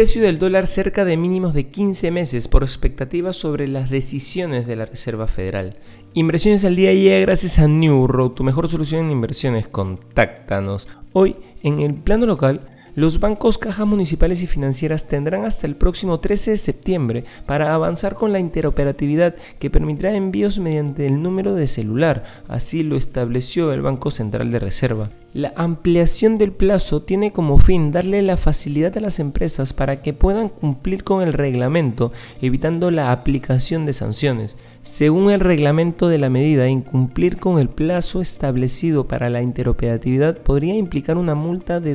precio del dólar cerca de mínimos de 15 meses por expectativas sobre las decisiones de la Reserva Federal. Inversiones al día llega gracias a New Road, tu mejor solución en inversiones. Contáctanos. Hoy, en el plano local, los bancos, cajas municipales y financieras tendrán hasta el próximo 13 de septiembre para avanzar con la interoperatividad que permitirá envíos mediante el número de celular, así lo estableció el Banco Central de Reserva. La ampliación del plazo tiene como fin darle la facilidad a las empresas para que puedan cumplir con el reglamento, evitando la aplicación de sanciones. Según el reglamento de la medida, incumplir con el plazo establecido para la interoperatividad podría implicar una multa de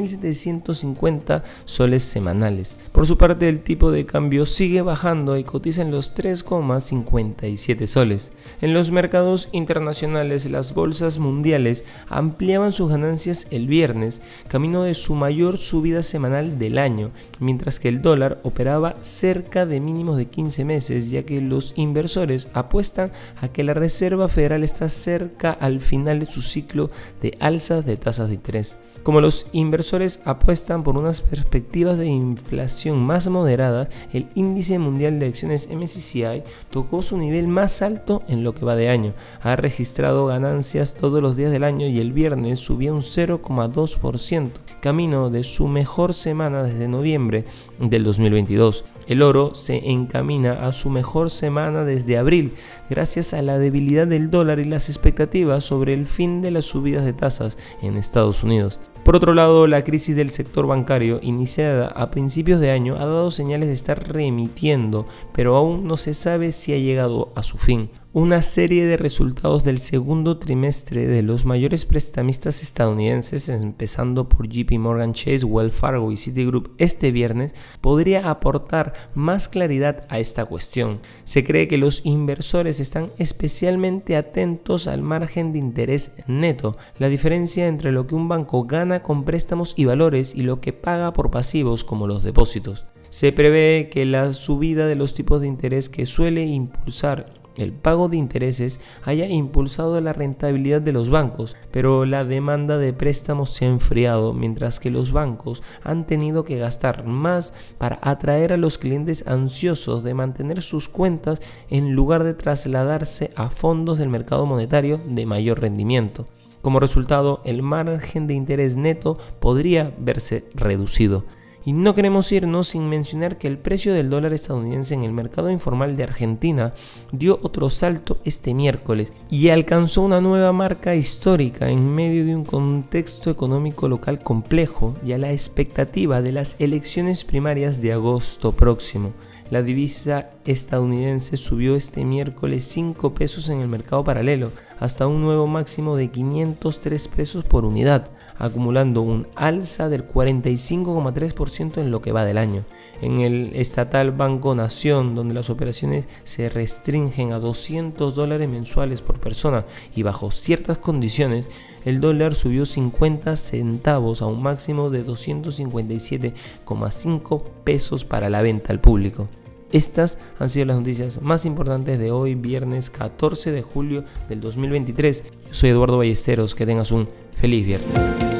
24.750 soles semanales. Por su parte, el tipo de cambio sigue bajando y cotiza en los 3,57 soles. En los mercados internacionales, las bolsas mundiales ampliaban sus ganancias el viernes, camino de su mayor subida semanal del año, mientras que el dólar operaba cerca de mínimos de 15 meses, ya que los inversores apuestan a que la Reserva Federal está cerca al final de su ciclo de alzas de tasas de interés. Como los inversores apuestan por unas perspectivas de inflación más moderadas, el índice mundial de acciones MSCI tocó su nivel más alto en lo que va de año. Ha registrado ganancias todos los días del año y el viernes subió un 0,2%, camino de su mejor semana desde noviembre del 2022. El oro se encamina a su mejor semana desde abril, gracias a la debilidad del dólar y las expectativas sobre el fin de las subidas de tasas en Estados Unidos. Por otro lado, la crisis del sector bancario, iniciada a principios de año, ha dado señales de estar remitiendo, pero aún no se sabe si ha llegado a su fin una serie de resultados del segundo trimestre de los mayores prestamistas estadounidenses, empezando por JP Morgan Chase, Wells Fargo y Citigroup este viernes, podría aportar más claridad a esta cuestión. Se cree que los inversores están especialmente atentos al margen de interés neto, la diferencia entre lo que un banco con préstamos y valores y lo que paga por pasivos como los depósitos. Se prevé que la subida de los tipos de interés que suele impulsar el pago de intereses haya impulsado la rentabilidad de los bancos, pero la demanda de préstamos se ha enfriado, mientras que los bancos han tenido que gastar más para atraer a los clientes ansiosos de mantener sus cuentas en lugar de trasladarse a fondos del mercado monetario de mayor rendimiento. Como resultado, el margen de interés neto podría verse reducido. Y no queremos irnos sin mencionar que el precio del dólar estadounidense en el mercado informal de Argentina dio otro salto este miércoles y alcanzó una nueva marca histórica en medio de un contexto económico local complejo y a la expectativa de las elecciones primarias de agosto próximo. La divisa estadounidense subió este miércoles 5 pesos en el mercado paralelo hasta un nuevo máximo de 503 pesos por unidad, acumulando un alza del 45,3% en lo que va del año. En el estatal Banco Nación, donde las operaciones se restringen a 200 dólares mensuales por persona y bajo ciertas condiciones, el dólar subió 50 centavos a un máximo de 257,5 pesos para la venta al público. Estas han sido las noticias más importantes de hoy, viernes 14 de julio del 2023. Yo soy Eduardo Ballesteros, que tengas un feliz viernes.